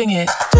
sing it.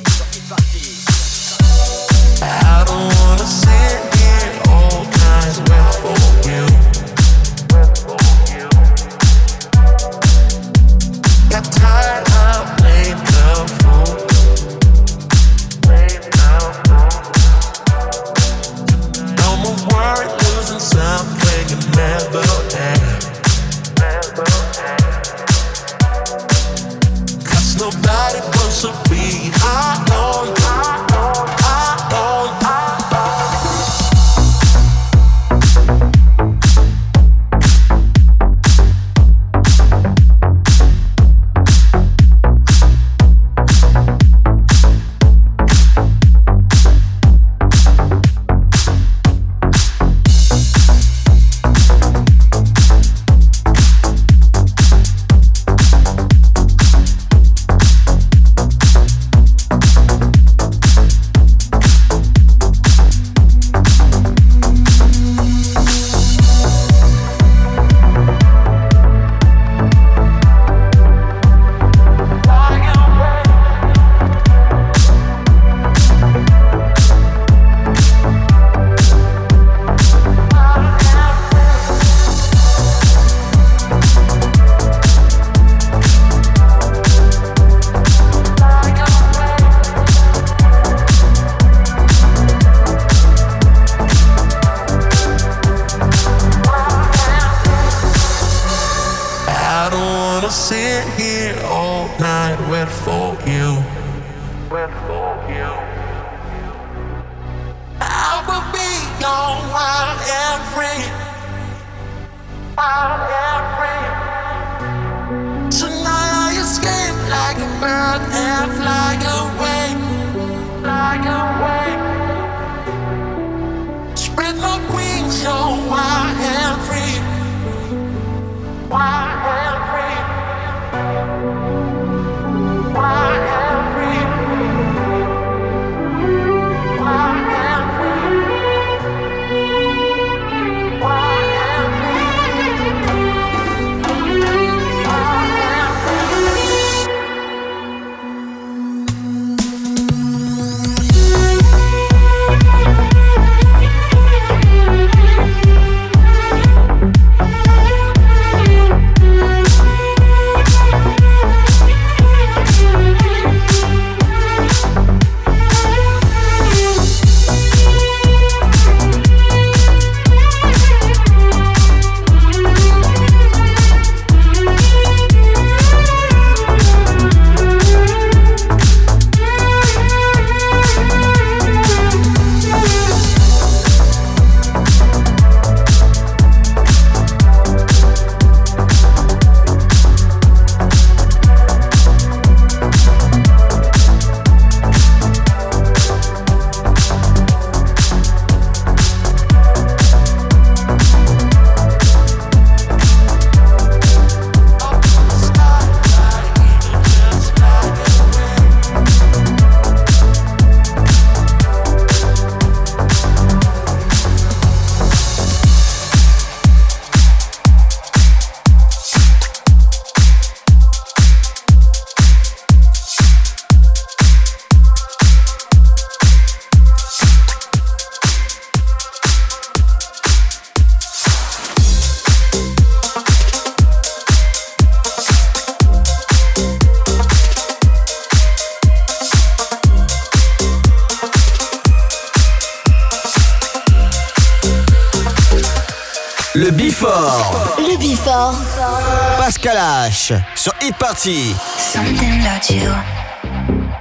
Party. Something about you.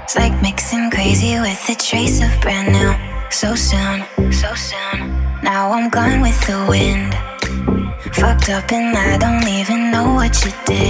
It's like mixing crazy with a trace of brand new. So soon, so soon. Now I'm gone with the wind. Fucked up and I don't even know what you did.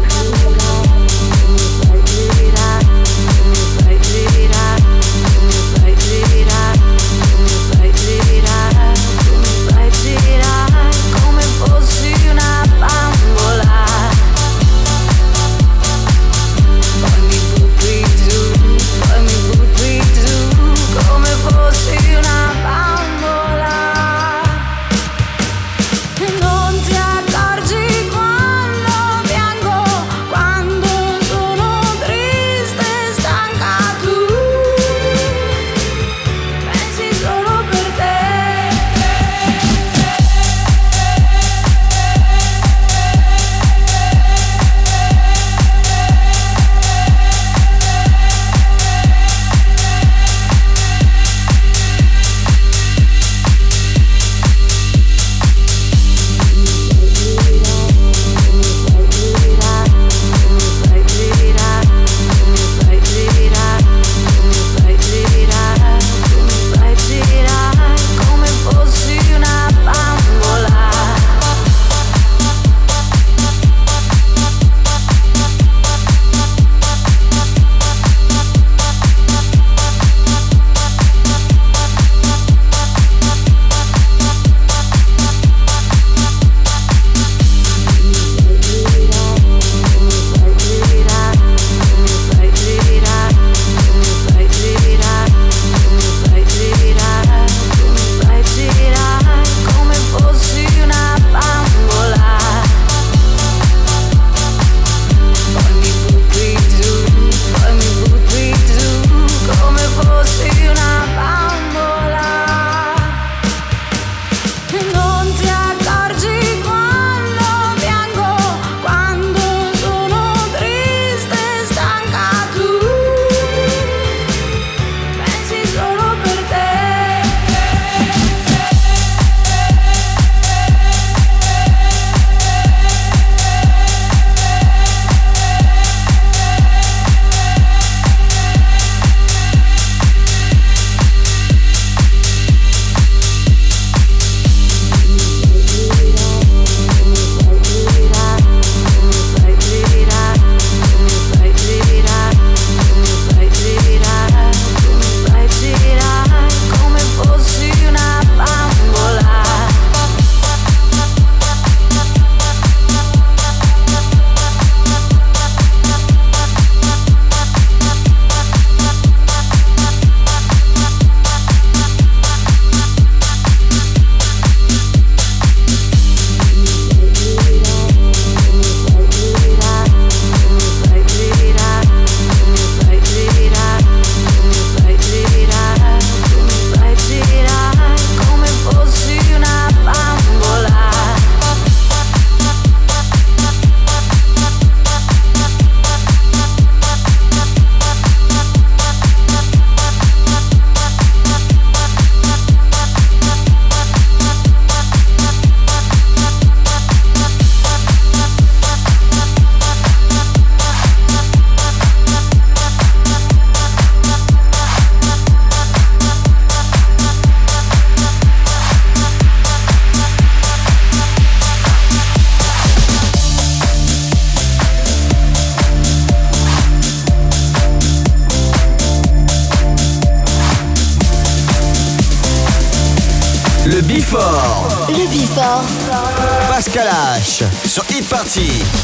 Party.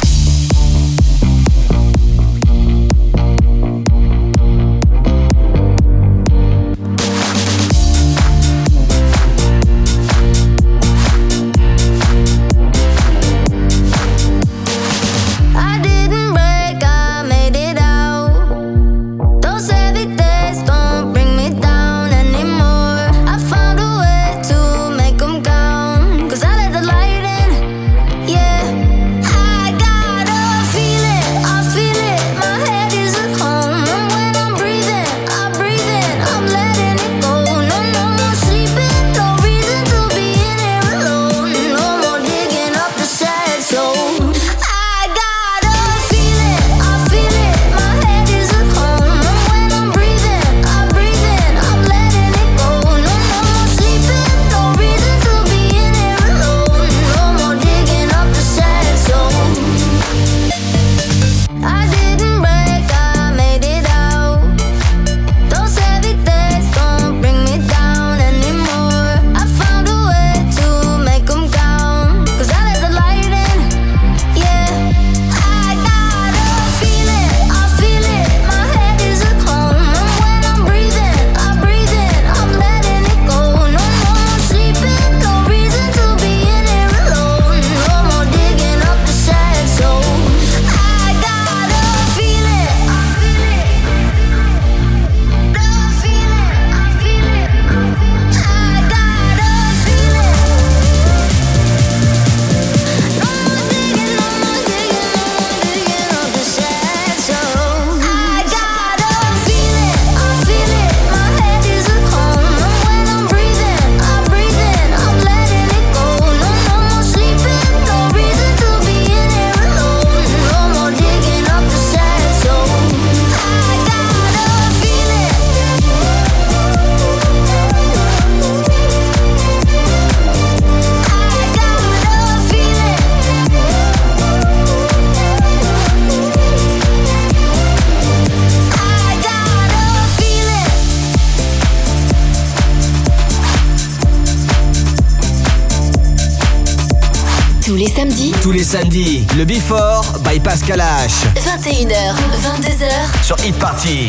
Le Before by Pascal H. 21h, 22h sur Hit Party.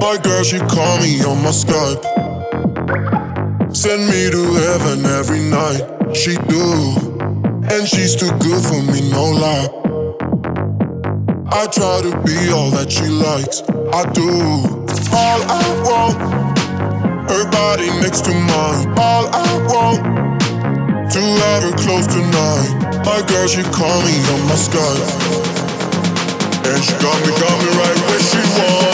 My girl, she call me on my Skype. Send me to heaven every night. She do. She's too good for me, no lie. I try to be all that she likes. I do. All I want, her body next to mine. All I want, to have her close tonight. My girl, she call me on my Skype. And she got me, got me right where she wanted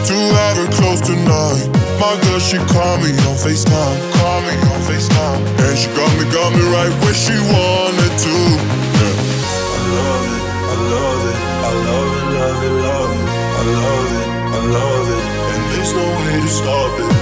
want to have her close tonight. My girl, she call me on FaceTime. Call me on FaceTime. And she got me, got me right where she wanted to. Yeah. I love it, I love it, I love it, love it, love it. I love it, I love it. And there's no way to stop it.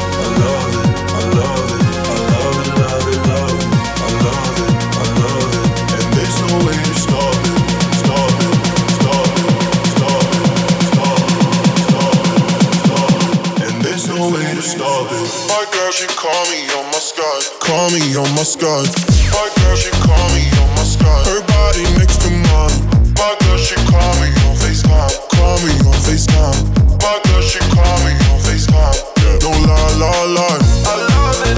Girl, she call me on my Skype. Call me on my Skype. My girl, she call me on my Skype. Her body next to mine. My girl, she call me on FaceTime. Call me on FaceTime. My girl, she call me on FaceTime. No lie, lie, lie. I love it,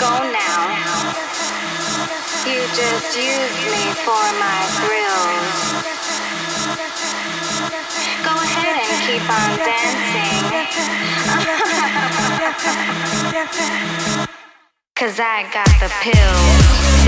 gone now. You just used me for my thrills. Go ahead and keep on dancing. Cause I got the pills.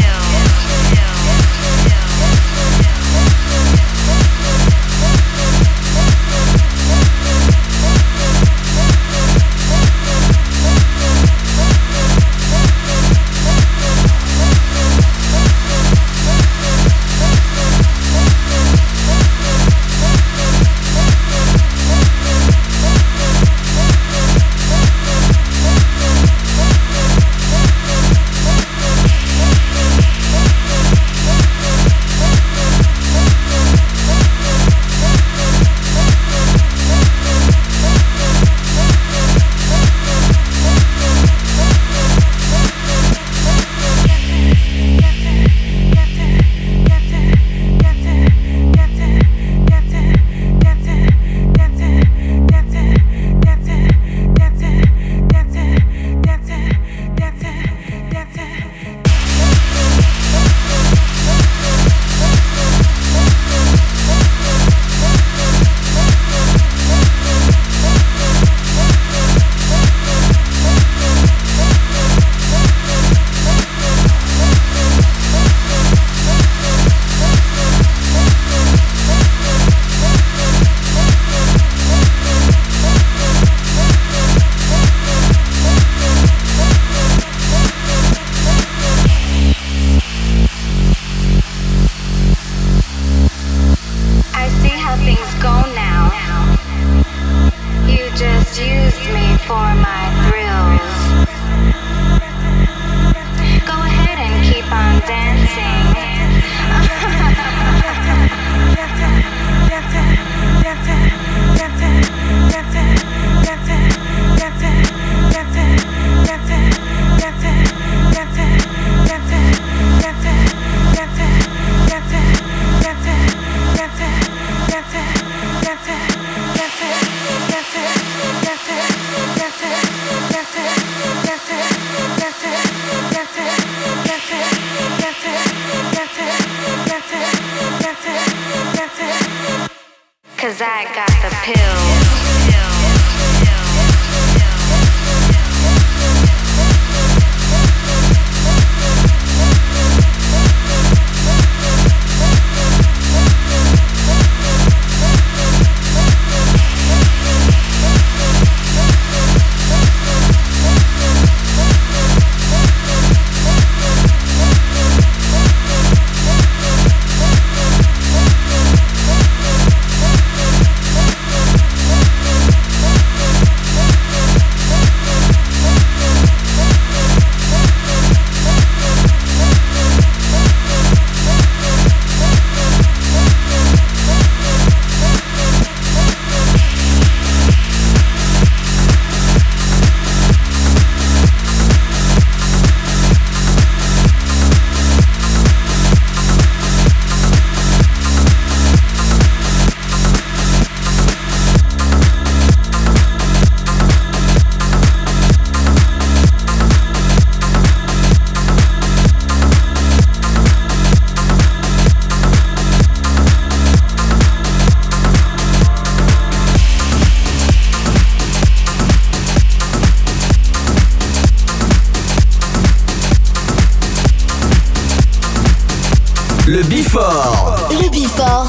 Before. Le Before.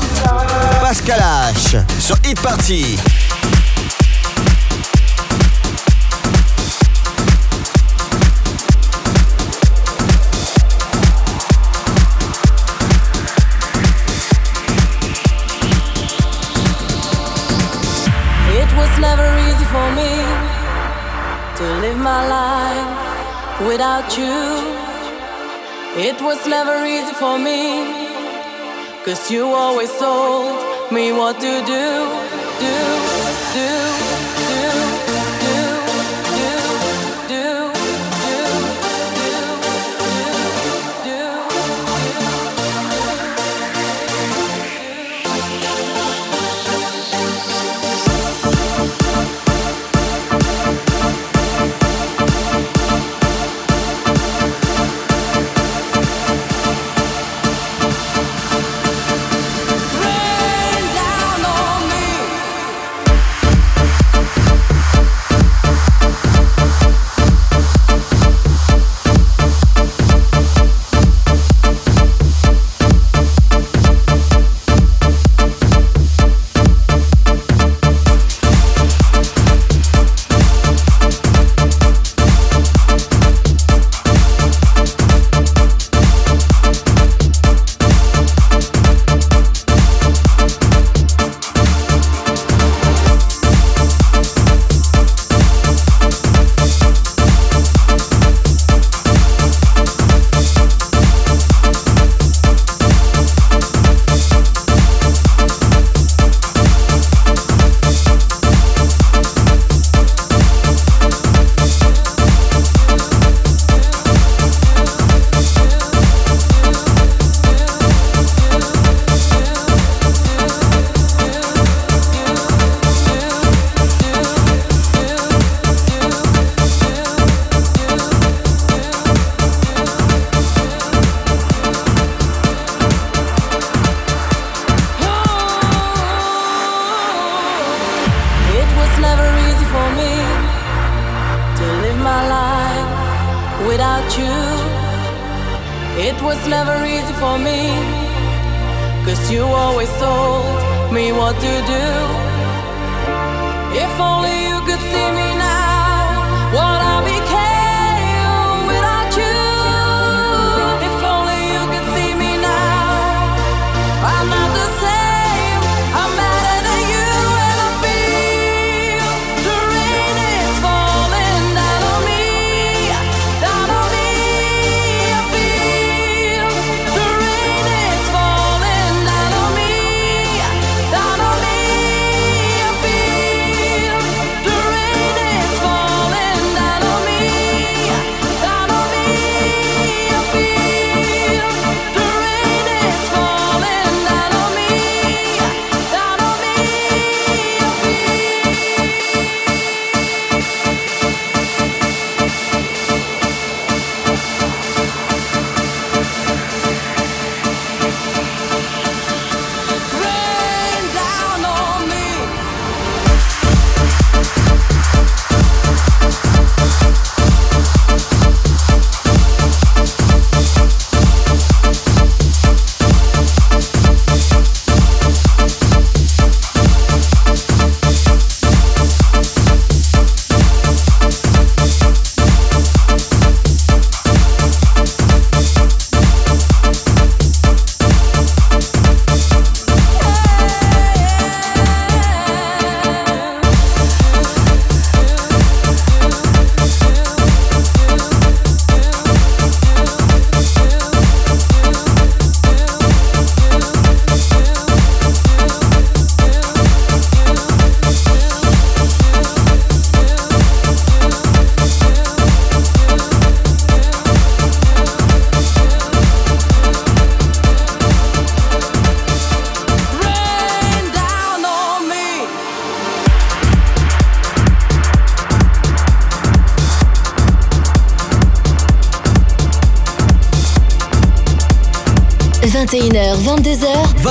Pascal H sur Hit Party. It was never easy for me to live my life without you. It was never easy for me, cause you always told me what to do, do, do.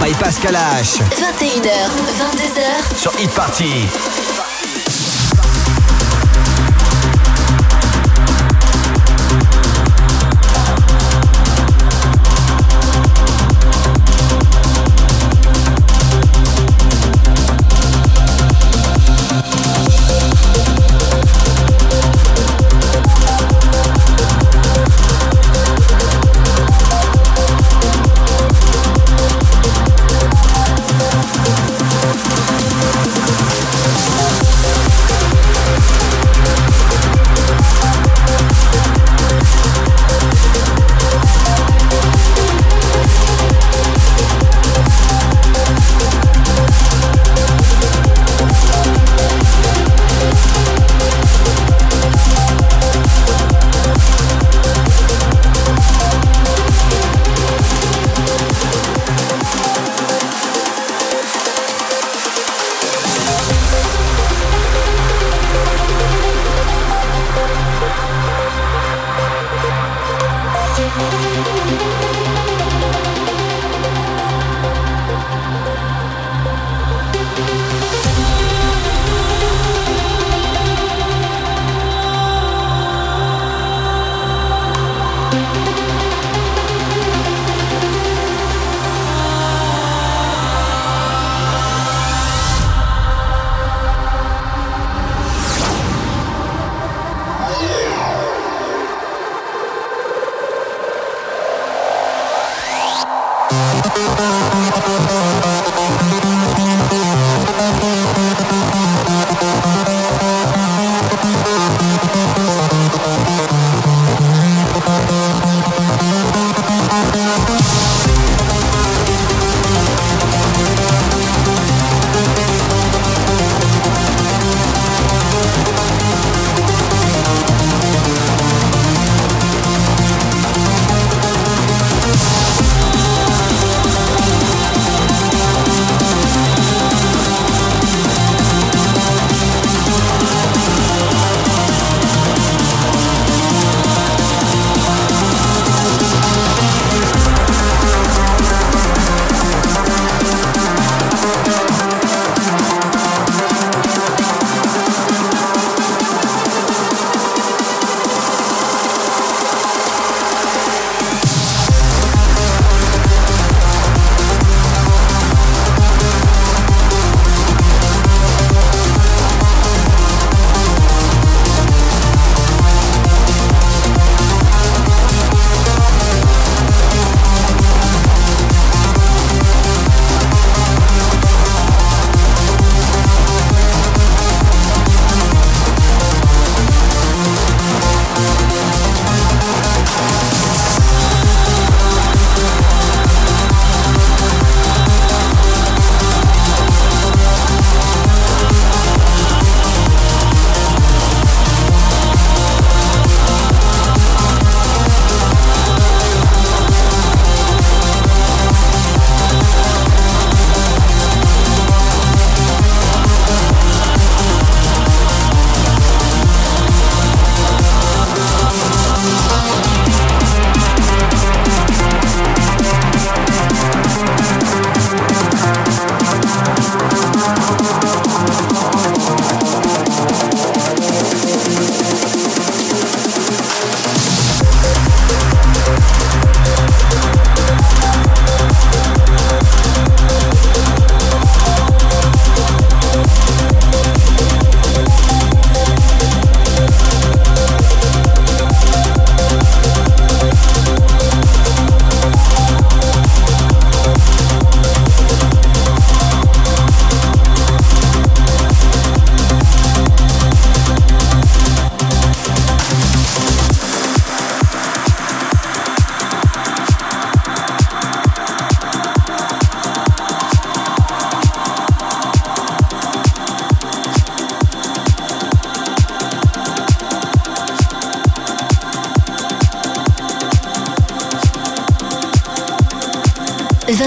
By Pascal H. 21h, 22h. Sur Hit Party.